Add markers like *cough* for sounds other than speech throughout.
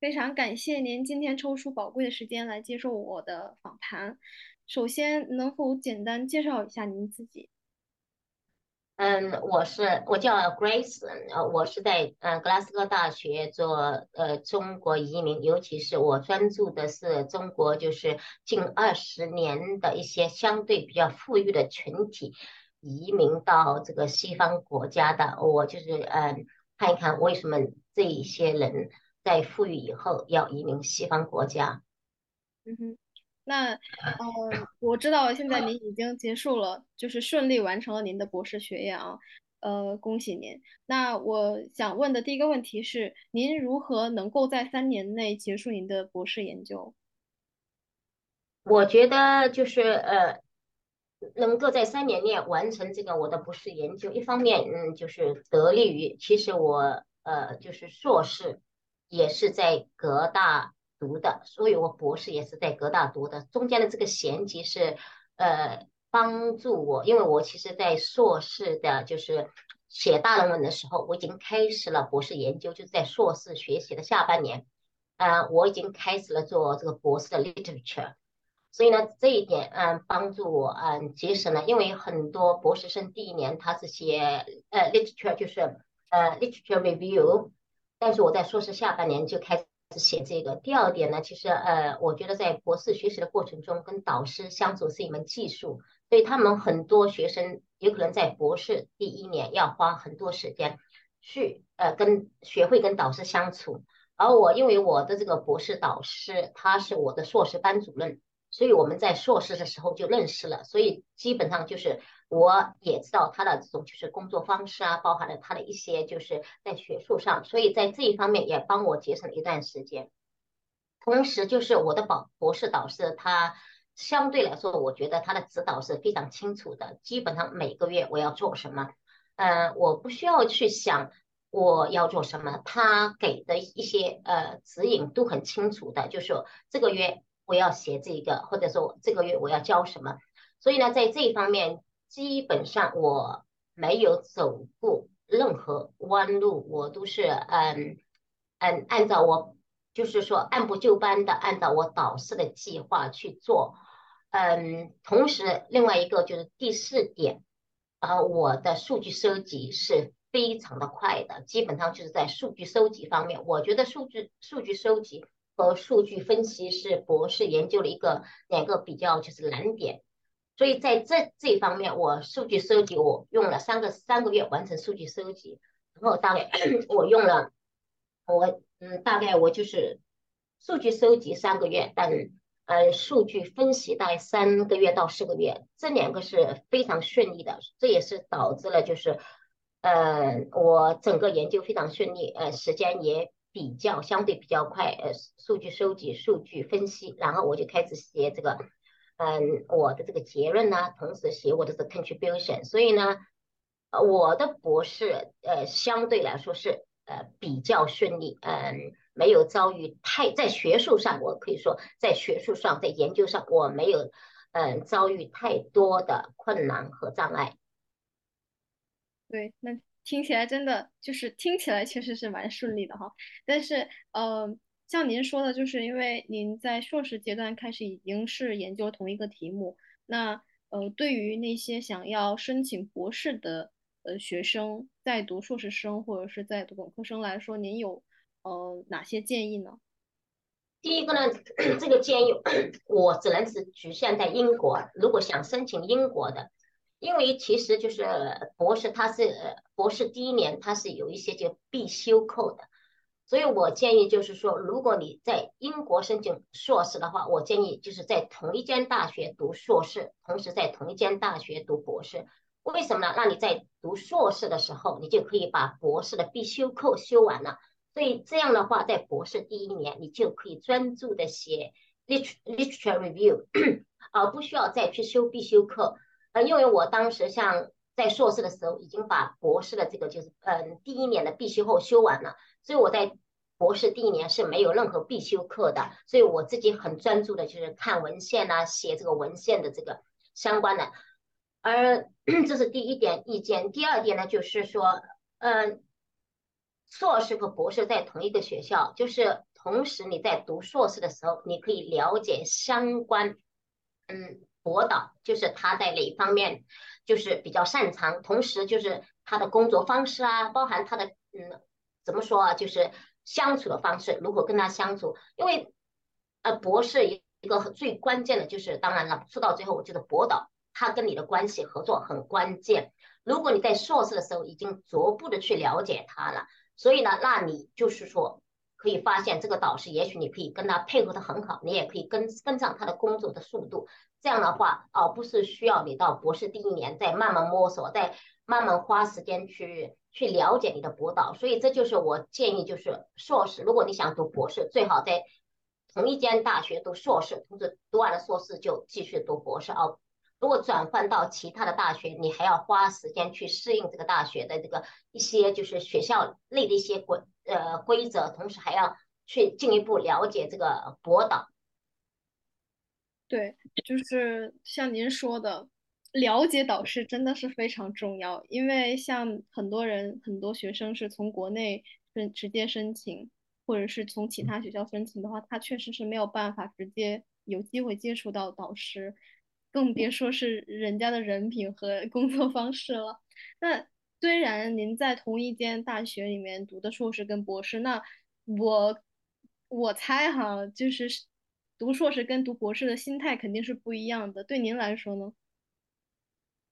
非常感谢您今天抽出宝贵的时间来接受我的访谈。首先，能否简单介绍一下您自己？嗯，我是我叫 Grace，呃，我是在呃格拉斯哥大学做呃中国移民，尤其是我专注的是中国，就是近二十年的一些相对比较富裕的群体移民到这个西方国家的。我就是嗯看一看为什么这一些人在富裕以后要移民西方国家。嗯哼。那，呃，我知道现在您已经结束了，就是顺利完成了您的博士学业啊，呃，恭喜您。那我想问的第一个问题是，您如何能够在三年内结束您的博士研究？我觉得就是呃，能够在三年内完成这个我的博士研究，一方面，嗯，就是得力于，其实我呃，就是硕士也是在格大。读的，所以我博士也是在哥大读的。中间的这个衔接是，呃，帮助我，因为我其实在硕士的，就是写大论文的时候，我已经开始了博士研究，就是在硕士学习的下半年，呃，我已经开始了做这个博士的 literature。所以呢，这一点，嗯，帮助我，嗯，节省了，因为很多博士生第一年他是写，呃，literature 就是，呃，literature review，但是我在硕士下半年就开始。写这个第二点呢，其实呃，我觉得在博士学习的过程中，跟导师相处是一门技术，所以他们很多学生有可能在博士第一年要花很多时间去呃跟学会跟导师相处，而我因为我的这个博士导师他是我的硕士班主任。所以我们在硕士的时候就认识了，所以基本上就是我也知道他的这种就是工作方式啊，包含了他的一些就是在学术上，所以在这一方面也帮我节省了一段时间。同时，就是我的保博士导师，他相对来说，我觉得他的指导是非常清楚的，基本上每个月我要做什么，嗯，我不需要去想我要做什么，他给的一些呃指引都很清楚的，就是这个月。我要写这个，或者说这个月我要教什么，所以呢，在这一方面，基本上我没有走过任何弯路，我都是嗯嗯按照我就是说按部就班的按照我导师的计划去做，嗯，同时另外一个就是第四点，呃，我的数据收集是非常的快的，基本上就是在数据收集方面，我觉得数据数据收集。和数据分析是博士研究的一个两个比较就是难点，所以在这这一方面，我数据收集我用了三个三个月完成数据收集，然后大概 *clears throat* 我用了我嗯大概我就是数据收集三个月，但呃数据分析大概三个月到四个月，这两个是非常顺利的，这也是导致了就是呃我整个研究非常顺利，呃时间也。比较相对比较快，呃，数据收集、数据分析，然后我就开始写这个，嗯，我的这个结论呢，同时写我的这个 contribution。所以呢，我的博士，呃，相对来说是呃比较顺利，嗯，没有遭遇太在学术上，我可以说在学术上，在研究上，我没有嗯遭遇太多的困难和障碍。对，那。听起来真的就是听起来确实是蛮顺利的哈，但是呃，像您说的，就是因为您在硕士阶段开始已经是研究同一个题目，那呃，对于那些想要申请博士的呃学生，在读硕士生或者是在读本科生来说，您有呃哪些建议呢？第一个呢，*clears throat* 这个建议 *clears throat* 我只能是局限在英国，如果想申请英国的。因为其实就是博士，他是博士第一年，他是有一些就必修课的，所以我建议就是说，如果你在英国申请硕士的话，我建议就是在同一间大学读硕士，同时在同一间大学读博士。为什么呢？那你在读硕士的时候，你就可以把博士的必修课修完了。所以这样的话，在博士第一年，你就可以专注的写 literature review，*clears throat* 而不需要再去修必修课。呃，因为我当时像在硕士的时候，已经把博士的这个就是嗯第一年的必修后修完了，所以我在博士第一年是没有任何必修课的，所以我自己很专注的就是看文献呐，写这个文献的这个相关的。而 *clears throat* 这是第一点意见，第二点呢就是说，嗯，硕士和博士在同一个学校，就是同时你在读硕士的时候，你可以了解相关，嗯，博导就是他在哪方面就是比较擅长，同时就是他的工作方式啊，包含他的嗯怎么说啊，就是相处的方式，如何跟他相处，因为呃博士一个最关键的就是，当然了，说到最后，我觉得博导他跟你的关系合作很关键。如果你在硕士的时候已经逐步的去了解他了，所以呢，那你就是说可以发现这个导师，也许你可以跟他配合的很好，你也可以跟跟上他的工作的速度。这样的话，而不是需要你到博士第一年再慢慢摸索，再慢慢花时间去去了解你的博导。所以这就是我建议，就是硕士，如果你想读博士，最好在同一间大学读硕士，同时读完了硕士就继续读博士啊。如果转换到其他的大学，你还要花时间去适应这个大学的这个一些就是学校内的一些规呃规则，同时还要去进一步了解这个博导。对，就是像您说的，了解导师真的是非常重要，因为像很多人很多学生是从国内申直接申请，或者是从其他学校申请的话，他确实是没有办法直接有机会接触到导师。更别说是人家的人品和工作方式了。那虽然您在同一间大学里面读的硕士跟博士，那我我猜哈，就是读硕士跟读博士的心态肯定是不一样的。对您来说呢？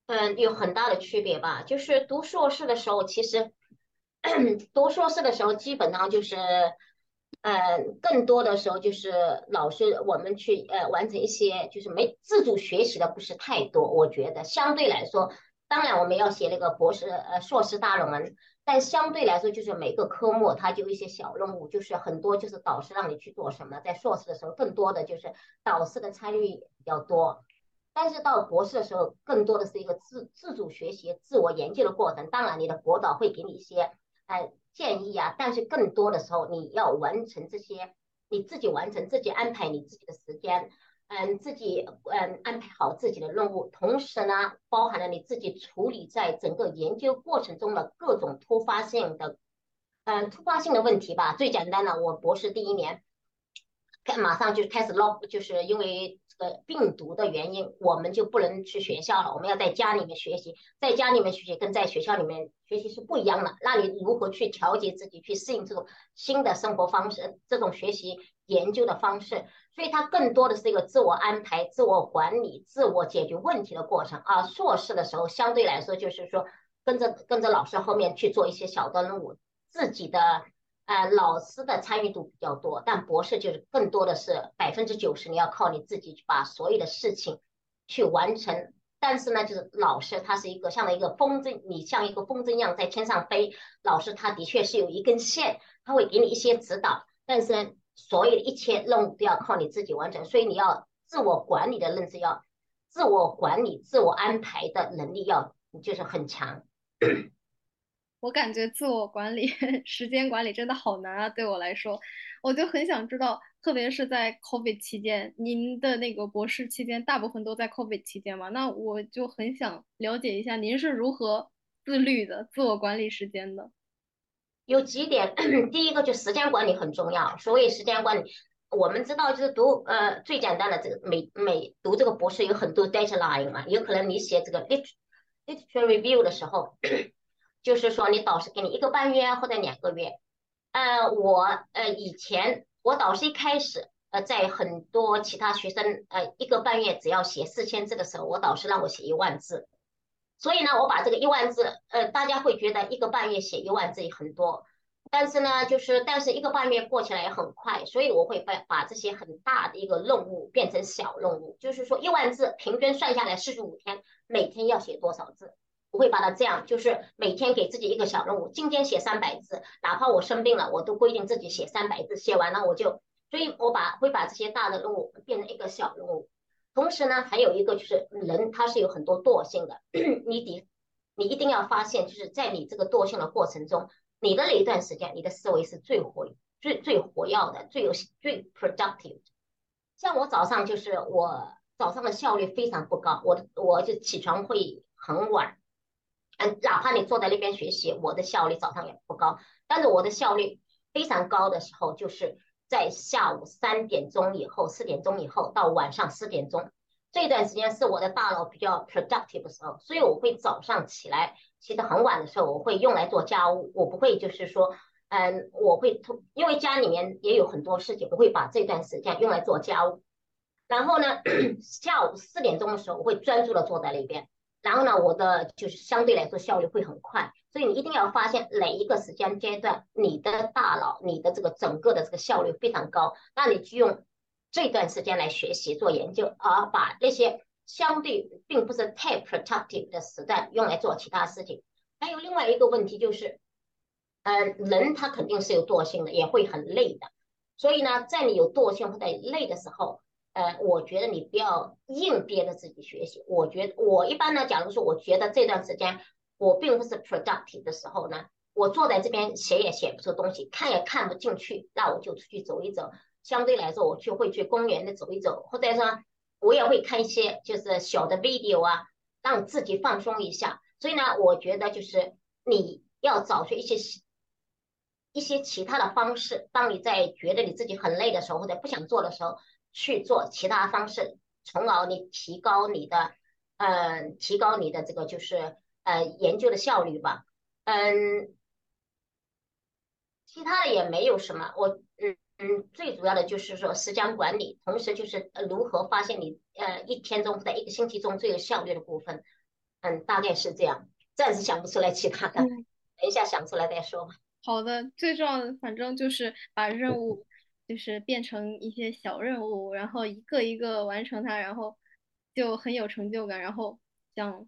嗯，有很大的区别吧。就是读硕士的时候，其实读硕士的时候基本上就是。呃，更多的时候就是老师我们去呃完成一些就是没自主学习的不是太多，我觉得相对来说，当然我们要写那个博士呃硕士大论文，但相对来说就是每个科目它就一些小任务，就是很多就是导师让你去做什么，在硕士的时候更多的就是导师的参与比较多，但是到博士的时候更多的是一个自自主学习、自我研究的过程，当然你的博导会给你一些哎。建议啊，但是更多的时候你要完成这些，你自己完成，自己安排你自己的时间，嗯，自己嗯安排好自己的任务，同时呢，包含了你自己处理在整个研究过程中的各种突发性的，嗯，突发性的问题吧。最简单的，我博士第一年，开马上就开始捞，就是因为。呃，病毒的原因，我们就不能去学校了。我们要在家里面学习，在家里面学习跟在学校里面学习是不一样的。那你如何去调节自己，去适应这种新的生活方式，这种学习研究的方式？所以它更多的是一个自我安排、自我管理、自我解决问题的过程啊。硕士的时候，相对来说就是说跟着跟着老师后面去做一些小的任务，自己的。呃，老师的参与度比较多，但博士就是更多的是百分之九十，你要靠你自己去把所有的事情去完成。但是呢，就是老师他是一个像一个风筝，你像一个风筝一样在天上飞。老师他的确是有一根线，他会给你一些指导，但是，所有的一切任务都要靠你自己完成。所以你要自我管理的认知要，自我管理、自我安排的能力要就是很强。*clears throat* 我感觉自我管理、*laughs* 时间管理真的好难啊！对我来说，我就很想知道，特别是在 COVID 期间，您的那个博士期间，大部分都在 COVID 期间嘛？那我就很想了解一下，您是如何自律的、自我管理时间的？有几点，第一个就时间管理很重要。所谓时间管理，我们知道就是读呃最简单的这个每每读这个博士有很多 deadline 嘛，有可能你写这个 lit literature review 的时候。就是说，你导师给你一个半月或者两个月，呃，我呃以前我导师一开始呃在很多其他学生呃一个半月只要写四千字的时候，我导师让我写一万字，所以呢，我把这个一万字呃大家会觉得一个半月写一万字也很多，但是呢，就是但是一个半月过起来也很快，所以我会把把这些很大的一个任务变成小任务，就是说一万字平均算下来四十五天，每天要写多少字。会把它这样，就是每天给自己一个小任务，今天写三百字，哪怕我生病了，我都规定自己写三百字，写完了我就，所以我把会把这些大的任务变成一个小任务。同时呢，还有一个就是人他是有很多惰性的，*clears throat* 你得你一定要发现，就是在你这个惰性的过程中，你的哪一段时间你的思维是最活最最活跃的，最有最 productive。像我早上就是我早上的效率非常不高，我我就起床会很晚。嗯，哪怕你坐在那边学习，我的效率早上也不高。但是我的效率非常高的时候，就是在下午三点钟以后、四点钟以后到晚上四点钟这段时间是我的大脑比较 productive 的时候，所以我会早上起来起得很晚的时候，我会用来做家务，我不会就是说，嗯，我会通，因为家里面也有很多事情，我会把这段时间用来做家务。然后呢，*clears throat* 下午四点钟的时候，我会专注的坐在那边。然后呢，我的就是相对来说效率会很快。所以你一定要发现哪一个时间阶段，你的大脑、你的这个整个的这个效率非常高，那你就用这段时间来学习做研究，而把那些相对并不是太 productive 的时段用来做其他事情。还有另外一个问题就是，嗯，人他肯定是有惰性的，也会很累的。所以呢，在你有惰性或者累的时候，呃，我觉得你不要硬憋着自己学习。我觉得我一般呢，假如说我觉得这段时间。我并不是 productive 的时候呢，我坐在这边写也写不出东西，看也看不进去，那我就出去走一走。相对来说，我就会去公园的走一走，或者说，我也会看一些就是小的 video 啊，让自己放松一下。所以呢，我觉得就是你要找出一些一些其他的方式，当你在觉得你自己很累的时候，或者不想做的时候，去做其他方式，从而你提高你的，呃，提高你的这个就是。呃，研究的效率吧，嗯，其他的也没有什么。我，嗯嗯，最主要的就是说时间管理，同时就是如何发现你呃一天中在一个星期中最有效率的部分。嗯，大概是这样，暂时想不出来其他的，等一下想出来再说吧。好的，最重要的反正就是把任务就是变成一些小任务，然后一个一个完成它，然后就很有成就感，然后像。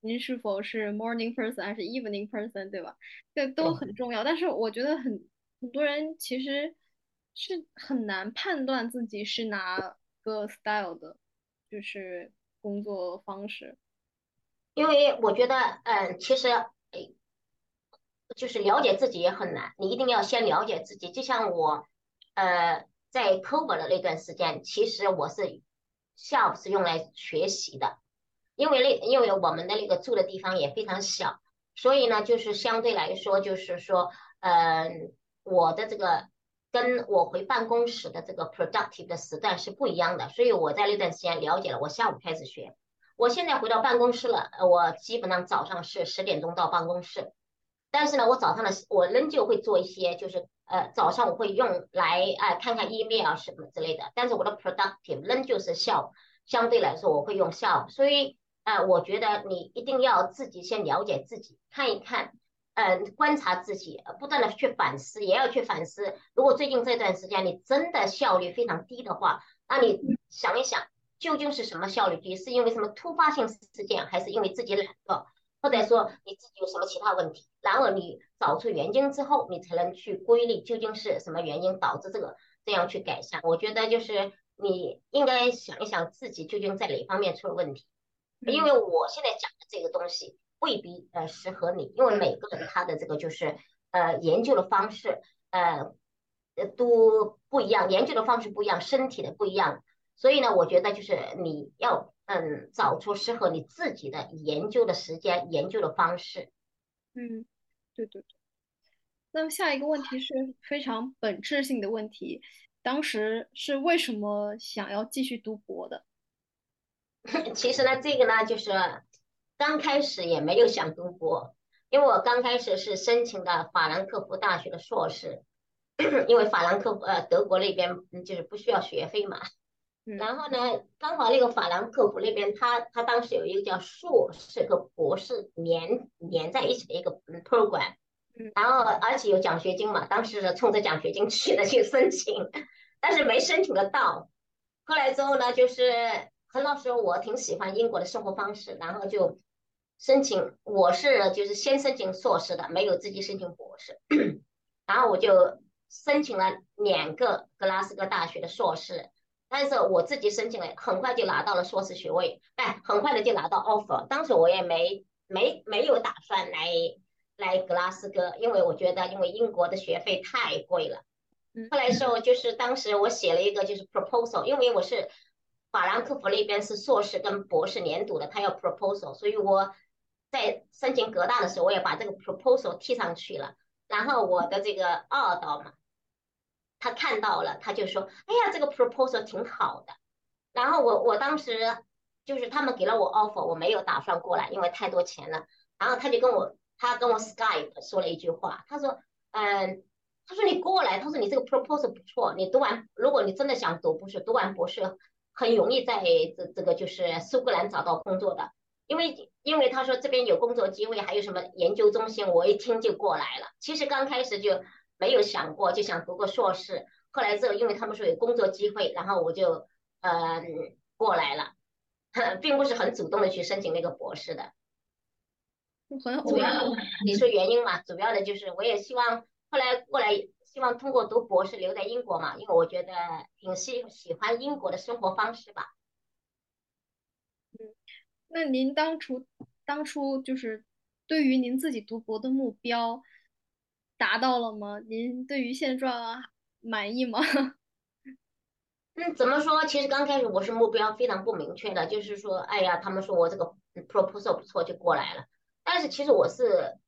您是否是 morning person 还是 evening person，对吧？这都很重要。但是我觉得很很多人其实是很难判断自己是哪个 style 的，就是工作方式。因为我觉得，嗯，其实，就是了解自己也很难。你一定要先了解自己。就像我，呃，在 c o v e r 的那段时间，其实我是下午是用来学习的。因为那因为我们的那个住的地方也非常小，所以呢，就是相对来说，就是说，嗯，我的这个跟我回办公室的这个 productive 的时段是不一样的，所以我在那段时间了解了，我下午开始学。我现在回到办公室了，我基本上早上是十点钟到办公室，但是呢，我早上的我仍旧会做一些，就是呃，早上我会用来哎看看 email 啊什么之类的，但是我的 productive 仍旧是下午，相对来说我会用下午，所以。呃，我觉得你一定要自己先了解自己，看一看，嗯，观察自己，不断的去反思，也要去反思。如果最近这段时间你真的效率非常低的话，那你想一想，究竟是什么效率低？是因为什么突发性事件，还是因为自己懒惰，或者说你自己有什么其他问题？然后你找出原因之后，你才能去归类究竟是什么原因导致这个，这样去改善。我觉得就是你应该想一想自己究竟在哪方面出了问题。因为我现在讲的这个东西未必呃适合你，因为每个人他的这个就是呃研究的方式呃呃都不一样，研究的方式不一样，身体的不一样，所以呢，我觉得就是你要嗯找出适合你自己的研究的时间、研究的方式。嗯，对对对。那么下一个问题是非常本质性的问题，当时是为什么想要继续读博的？*laughs* 其实呢，这个呢，就是刚开始也没有想读博，因为我刚开始是申请的法兰克福大学的硕士，*coughs* 因为法兰克福呃德国那边就是不需要学费嘛。然后呢，刚好那个法兰克福那边，他他当时有一个叫硕士和博士连连在一起的一个 program，然后而且有奖学金嘛，当时是冲着奖学金去的去申请，但是没申请得到。后来之后呢，就是。那时候我挺喜欢英国的生活方式，然后就申请。我是就是先申请硕士的，没有自己申请博士。*coughs* 然后我就申请了两个格拉斯哥大学的硕士，但是我自己申请了，很快就拿到了硕士学位，哎，很快的就拿到 offer。当时我也没没没有打算来来格拉斯哥，因为我觉得因为英国的学费太贵了。后来时候就是当时我写了一个就是 proposal，因为我是。法兰克福那边是硕士跟博士连读的，他要 proposal，所以我在申请格大的时候，我也把这个 proposal 提上去了。然后我的这个二导嘛，他看到了，他就说：“哎呀，这个 proposal 挺好的。”然后我我当时就是他们给了我 offer，我没有打算过来，因为太多钱了。然后他就跟我他跟我 Skype 说了一句话，他说：“嗯，他说你过来，他说你这个 proposal 不错，你读完，如果你真的想读博士，读完博士很容易在这这个就是苏格兰找到工作的，因为因为他说这边有工作机会，还有什么研究中心，我一听就过来了。其实刚开始就没有想过，就想读个硕士。后来之后，因为他们说有工作机会，然后我就。呃，过来了，*laughs* 并不是很主动的去申请那个博士的。主要你说原因嘛，主要的就是我也希望后来过来，希望通过读博士留在英国嘛，因为我觉得挺喜喜欢英国的生活方式吧。嗯，那您当初当初就是对于您自己读博的目标达到了吗？您对于现状满意吗？*laughs* 嗯，怎么说？其实刚开始我是目标非常不明确的，就是说，哎呀，他们说我这个 proposal 不错就过来了。但是其实我是，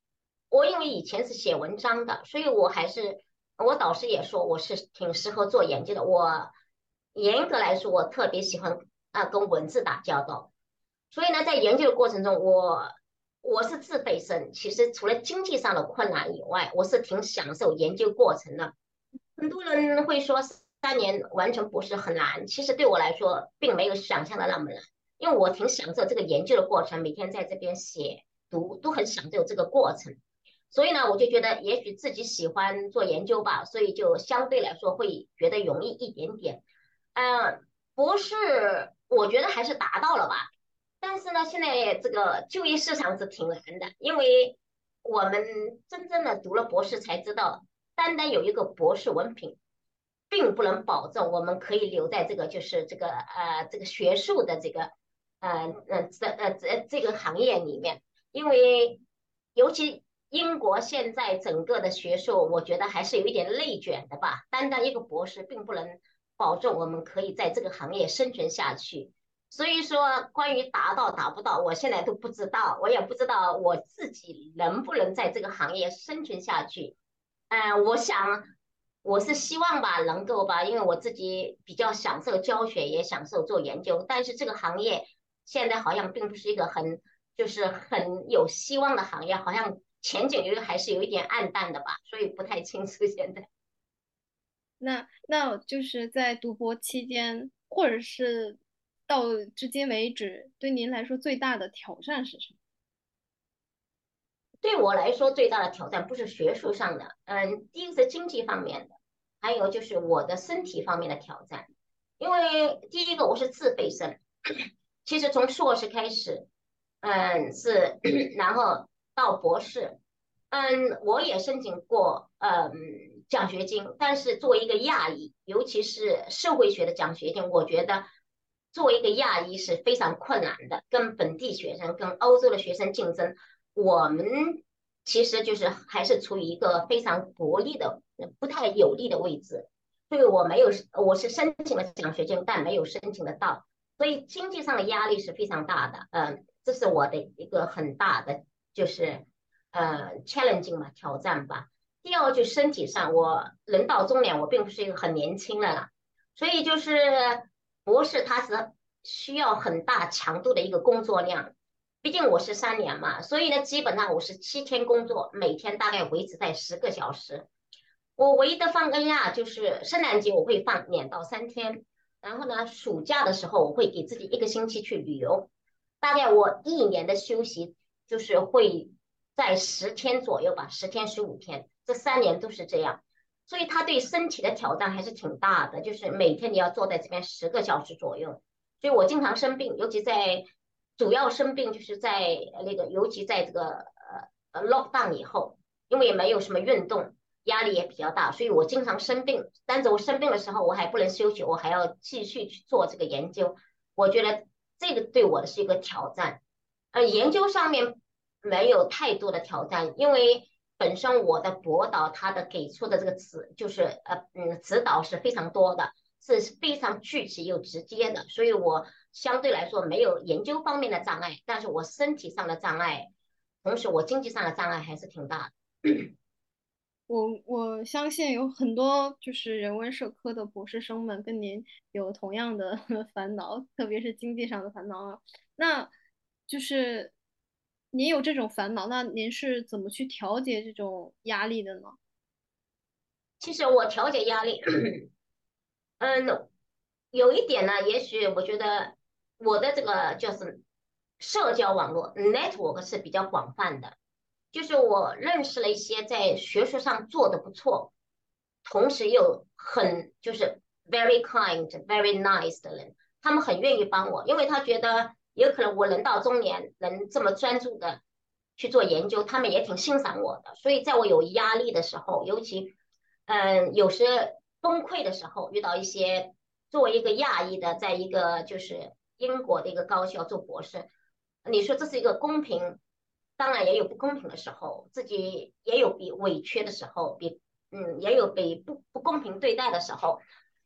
我因为以前是写文章的，所以我还是我导师也说我是挺适合做研究的。我严格来说，我特别喜欢啊跟文字打交道。所以呢，在研究的过程中，我我是自费生，其实除了经济上的困难以外，我是挺享受研究过程的。很多人会说。三年完成博士很难，其实对我来说并没有想象的那么难，因为我挺享受这个研究的过程，每天在这边写读都很享受这个过程，所以呢，我就觉得也许自己喜欢做研究吧，所以就相对来说会觉得容易一点点。嗯，博士我觉得还是达到了吧，但是呢，现在这个就业市场是挺难的，因为我们真正的读了博士才知道，单单有一个博士文凭。并不能保证我们可以留在这个就是这个呃这个学术的这个呃呃这呃这这个行业里面，因为尤其英国现在整个的学术，我觉得还是有一点内卷的吧。单单一个博士并不能保证我们可以在这个行业生存下去。所以说，关于达到达不到，我现在都不知道，我也不知道我自己能不能在这个行业生存下去。嗯，我想。我是希望吧，能够吧，因为我自己比较享受教学，也享受做研究。但是这个行业现在好像并不是一个很，就是很有希望的行业，好像前景有还是有一点暗淡的吧，所以不太清楚现在。*laughs* 那那就是在读博期间，或者是到至今为止，对您来说最大的挑战是什么？对我来说，最大的挑战不是学术上的，嗯，第一个是经济方面的，还有就是我的身体方面的挑战。因为第一个我是自费生，其实从硕士开始，嗯，是，然后到博士，嗯，我也申请过，嗯，奖学金，但是作为一个亚裔，尤其是社会学的奖学金，我觉得作为一个亚裔是非常困难的，跟本地学生、跟欧洲的学生竞争。我们其实就是还是处于一个非常薄利的、不太有利的位置，所以我没有，我是申请了奖学金，但没有申请得到，所以经济上的压力是非常大的。嗯，这是我的一个很大的就是呃 challenging 嘛挑战吧。第二就身体上，我人到中年，我并不是一个很年轻的了，所以就是博士他是需要很大强度的一个工作量。毕竟我是三年嘛，所以呢，基本上我是七天工作，每天大概维持在十个小时。我唯一的放个假就是圣诞节，我会放两到三天。然后呢，暑假的时候我会给自己一个星期去旅游。大概我一年的休息就是会在十天左右吧，十天十五天，这三年都是这样。所以他对身体的挑战还是挺大的，就是每天你要坐在这边十个小时左右。所以我经常生病，尤其在。主要生病就是在那个，尤其在这个呃呃 lockdown 以后，因为也没有什么运动，压力也比较大，所以我经常生病。但是我生病的时候，我还不能休息，我还要继续去做这个研究。我觉得这个对我的是一个挑战。呃，研究上面没有太多的挑战，因为本身我的博导他的给出的这个指就是呃嗯指导是非常多的，是非常具体又直接的，所以我。相对来说没有研究方面的障碍，但是我身体上的障碍，同时我经济上的障碍还是挺大的。*coughs* 我我相信有很多就是人文社科的博士生们跟您有同样的 *laughs* 烦恼，特别是经济上的烦恼啊。那就是您有这种烦恼，那您是怎么去调节这种压力的呢？其实我调节压力，嗯，有一点呢，也许我觉得我的这个就是社交网络 network 是比较广泛的。就是我认识了一些在学术上做的不错，同时又很就是 very kind, very nice 的人，他们很愿意帮我，因为他觉得有可能我人到中年能这么专注的去做研究，他们也挺欣赏我的。所以在我有压力的时候，尤其嗯有时崩溃的时候，遇到一些作为一个亚裔的，在一个就是英国的一个高校做博士，你说这是一个公平？当然也有不公平的时候，自己也有比委屈的时候，比嗯也有被不不公平对待的时候，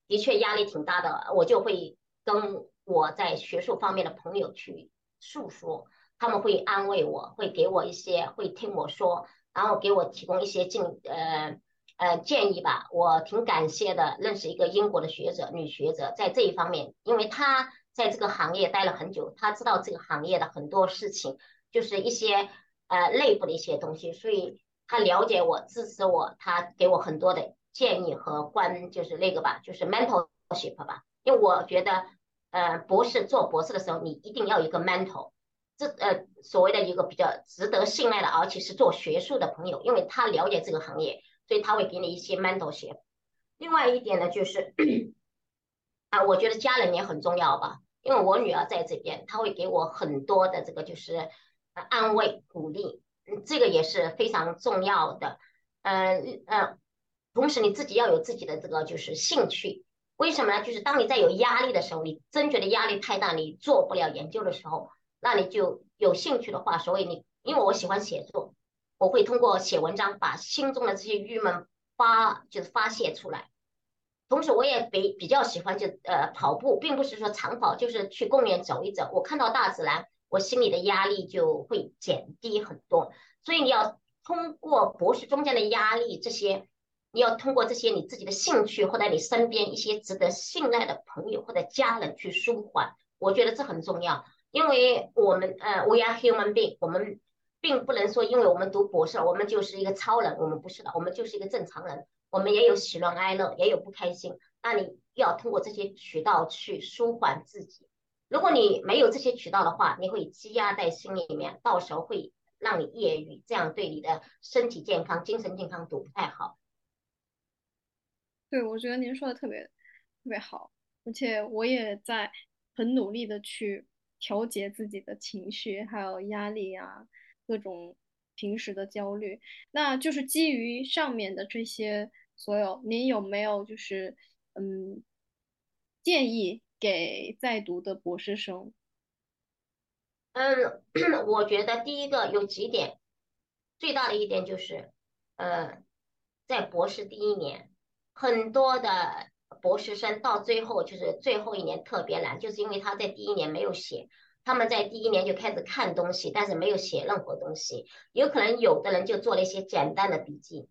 的确压力挺大的。我就会跟我在学术方面的朋友去诉说，他们会安慰我，会给我一些，会听我说，然后给我提供一些建呃呃建议吧。我挺感谢的，认识一个英国的学者，女学者，在这一方面，因为她在这个行业待了很久，她知道这个行业的很多事情，就是一些。呃，内部的一些东西，所以她了解我，支持我，她给我很多的建议和关，就是那个吧，就是 mentorship 吧。因为我觉得，呃，博士做博士的时候，你一定要一个 mentor，这呃所谓的一个比较值得信赖的，而且是做学术的朋友，因为他了解这个行业，所以他会给你一些 mentorship。另外一点呢，就是啊，我觉得家人也很重要吧，因为我女儿在这边，她会给我很多的这个就是。安慰、鼓励，这个也是非常重要的。嗯嗯，同时你自己要有自己的这个就是兴趣。为什么呢？就是当你在有压力的时候，你真觉得压力太大，你做不了研究的时候，那你就有兴趣的话，所以你因为我喜欢写作，我会通过写文章把心中的这些郁闷发就是发泄出来。同时，我也比比较喜欢就呃跑步，并不是说长跑，就是去公园走一走，我看到大自然。我心里的压力就会减低很多，所以你要通过博士中间的压力，这些你要通过这些你自己的兴趣或者你身边一些值得信赖的朋友或者家人去舒缓，我觉得这很重要。因为我们呃，we are human being，我们并不能说因为我们读博士，我们就是一个超人，我们不是的，我们就是一个正常人，我们也有喜怒哀乐，也有不开心。那你要通过这些渠道去舒缓自己。如果你没有这些渠道的话，你会积压在心里面，到时候会让你抑郁，这样对你的身体健康、精神健康都不太好。对，我觉得您说的特别特别好，而且我也在很努力的去调节自己的情绪，还有压力啊，各种平时的焦虑。那就是基于上面的这些所有，您有没有就是嗯建议？给在读的博士生，嗯，*clears throat* 我觉得第一个有几点，最大的一点就是，呃，在博士第一年，很多的博士生到最后就是最后一年特别难，就是因为他在第一年没有写，他们在第一年就开始看东西，但是没有写任何东西，有可能有的人就做了一些简单的笔记，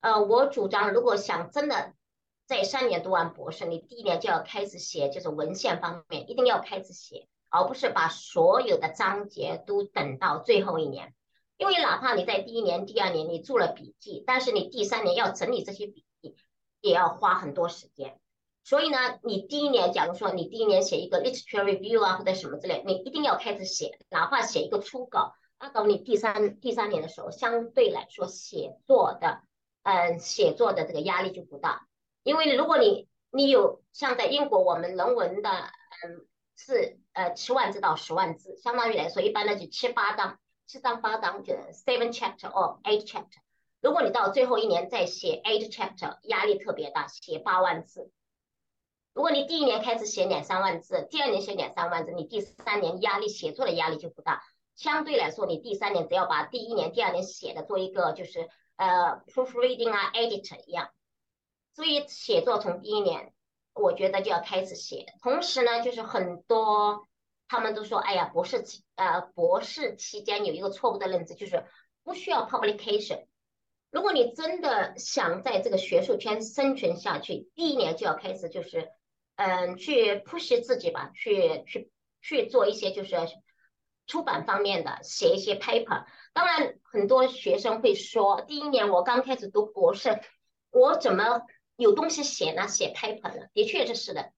呃，我主张如果想真的。在三年读完博士，你第一年就要开始写，就是文献方面一定要开始写，而不是把所有的章节都等到最后一年。因为哪怕你在第一年、第二年你做了笔记，但是你第三年要整理这些笔，也要花很多时间。所以呢，你第一年，假如说你第一年写一个 literature review 啊或者什么之类，你一定要开始写，哪怕写一个初稿，那等你第三第三年的时候，相对来说写作的，嗯，写作的这个压力就不大。因为如果你你有像在英国，我们人文的，嗯，是呃七万字到十万字，相当于来说，一般的就七八章，七章八章就 seven chapter or eight chapter。如果你到最后一年再写 eight chapter，压力特别大，写八万字。如果你第一年开始写两三万字，第二年写两三万字，你第三年压力写作的压力就不大。相对来说，你第三年只要把第一年、第二年写的做一个就是呃 proofreading 啊，edit 一样。所以写作从第一年，我觉得就要开始写。同时呢，就是很多他们都说，哎呀，博士期呃博士期间有一个错误的认知，就是不需要 publication。如果你真的想在这个学术圈生存下去，第一年就要开始就是，嗯，去 push 自己吧，去去去做一些就是出版方面的，写一些 paper。当然，很多学生会说，第一年我刚开始读博士，我怎么有东西写呢？写 paper 呢？的确这是的。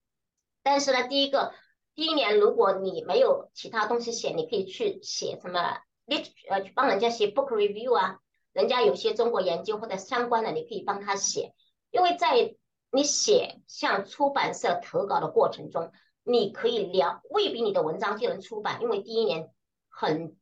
但是呢，第一个，第一年如果你没有其他东西写，你可以去写什么，你呃去帮人家写 book review 啊，人家有些中国研究或者相关的，你可以帮他写。因为在你写向出版社投稿的过程中，你可以聊，未必你的文章就能出版，因为第一年很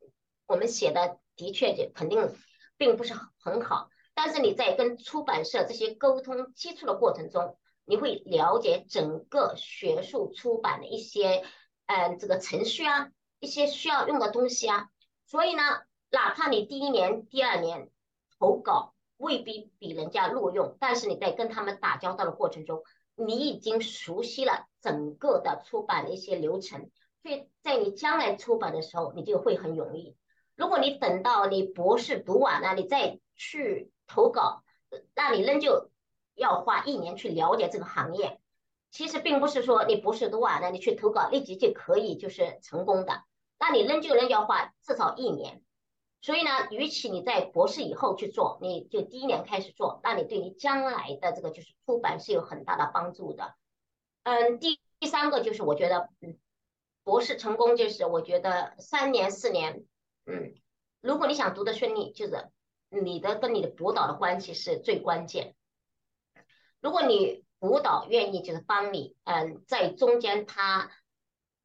我们写的的确就肯定并不是很好，但是你在跟出版社这些沟通接触的过程中。你会了解整个学术出版的一些，嗯，这个程序啊，一些需要用的东西啊。所以呢，哪怕你第一年、第二年投稿未必比人家录用，但是你在跟他们打交道的过程中，你已经熟悉了整个的出版的一些流程，所以在你将来出版的时候，你就会很容易。如果你等到你博士读完了，你再去投稿，那你仍旧。要花一年去了解这个行业，其实并不是说你博士读完了，你去投稿立即就可以就是成功的，那你仍旧仍要花至少一年。所以呢，与其你在博士以后去做，你就第一年开始做，那你对你将来的这个就是出版是有很大的帮助的。嗯，第第三个就是我觉得，嗯，博士成功就是我觉得三年四年，嗯，如果你想读的顺利，就是你的跟你的博导的关系是最关键。如果你辅导愿意就是帮你，嗯，在中间他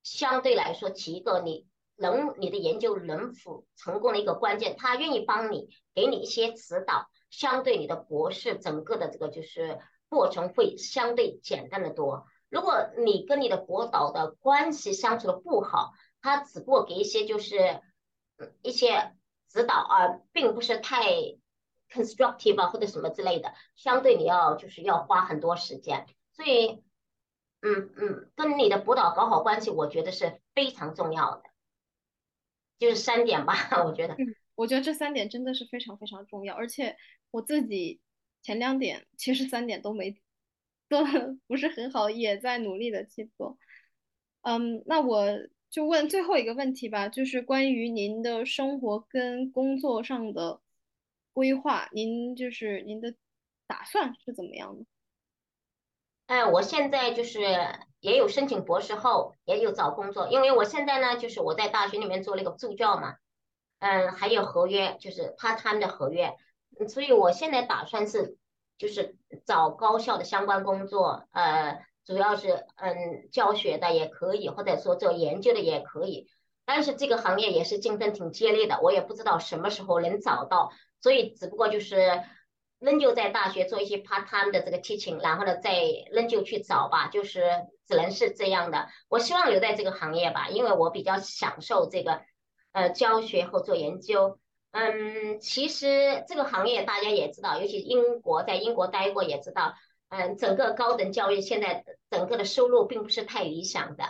相对来说起一个你能你的研究能否成功的一个关键，他愿意帮你给你一些指导，相对你的博士整个的这个就是过程会相对简单的多。如果你跟你的博导的关系相处的不好，他只不过给一些就是一些指导啊，并不是太。constructive 啊或者什么之类的，相对你要就是要花很多时间，所以，嗯嗯，跟你的辅导搞好关系，我觉得是非常重要的，就是三点吧，*laughs* 我觉得。我觉得这三点真的是非常非常重要，而且我自己前两点其实三点都没做 *laughs* 不是很好，也在努力的去做。嗯，那我就问最后一个问题吧，就是关于您的生活跟工作上的。规划，您就是您的打算是怎么样的？哎，我现在就是也有申请博士后，也有找工作，因为我现在呢，就是我在大学里面做了一个助教嘛，嗯，还有合约，就是 part time 的合约，所以我现在打算是就是找高校的相关工作，呃，主要是嗯教学的也可以，或者说做研究的也可以，但是这个行业也是竞争挺激烈的，我也不知道什么时候能找到。所以，只不过就是仍旧在大学做一些 part time 的这个 teaching，然后呢，再仍旧去找吧，就是只能是这样的。我希望留在这个行业吧，因为我比较享受这个呃教学和做研究。嗯，其实这个行业大家也知道，尤其英国在英国待过也知道，嗯，整个高等教育现在整个的收入并不是太理想的，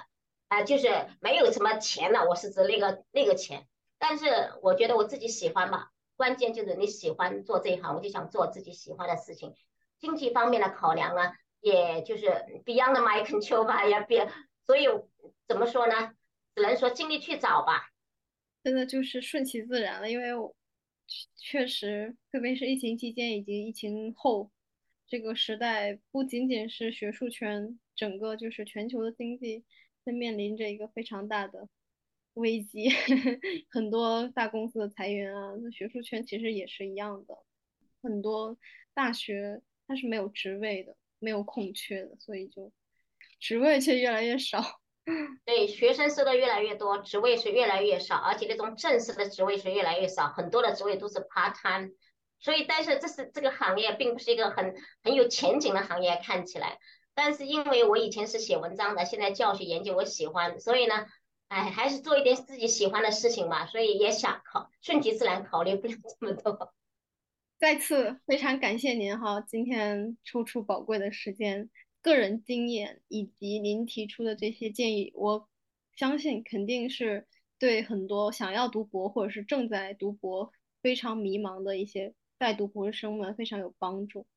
啊，就是没有什么钱了。我是指那个那个钱，但是我觉得我自己喜欢吧。关键就是你喜欢做这一行，我就想做自己喜欢的事情。经济方面的考量呢，也就是 beyond my control 吧，也别，所以怎么说呢？只能说尽力去找吧。真的就是顺其自然了，因为确实，特别是疫情期间以及疫情后这个时代，不仅仅是学术圈，整个就是全球的经济在面临着一个非常大的。危机，*laughs* 很多大公司的裁员啊，那学术圈其实也是一样的，很多大学它是没有职位的，没有空缺的，所以就职位却越来越少。*laughs* 对，学生收的越来越多，职位是越来越少，而且那种正式的职位是越来越少，很多的职位都是 part time。所以，但是这是这个行业并不是一个很很有前景的行业，看起来。但是因为我以前是写文章的，现在教学研究我喜欢，所以呢。哎，还是做一点自己喜欢的事情吧，所以也想考，顺其自然，考虑不了这么多。*laughs* 再次非常感谢您哈，今天抽出宝贵的时间，个人经验以及您提出的这些建议，我相信肯定是对很多想要读博或者是正在读博非常迷茫的一些在读博士生们非常有帮助。